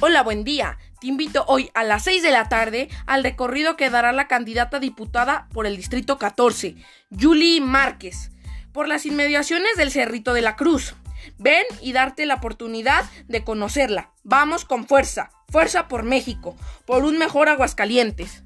Hola, buen día. Te invito hoy a las 6 de la tarde al recorrido que dará la candidata diputada por el Distrito 14, Julie Márquez, por las inmediaciones del Cerrito de la Cruz. Ven y darte la oportunidad de conocerla. Vamos con fuerza, fuerza por México, por un mejor Aguascalientes.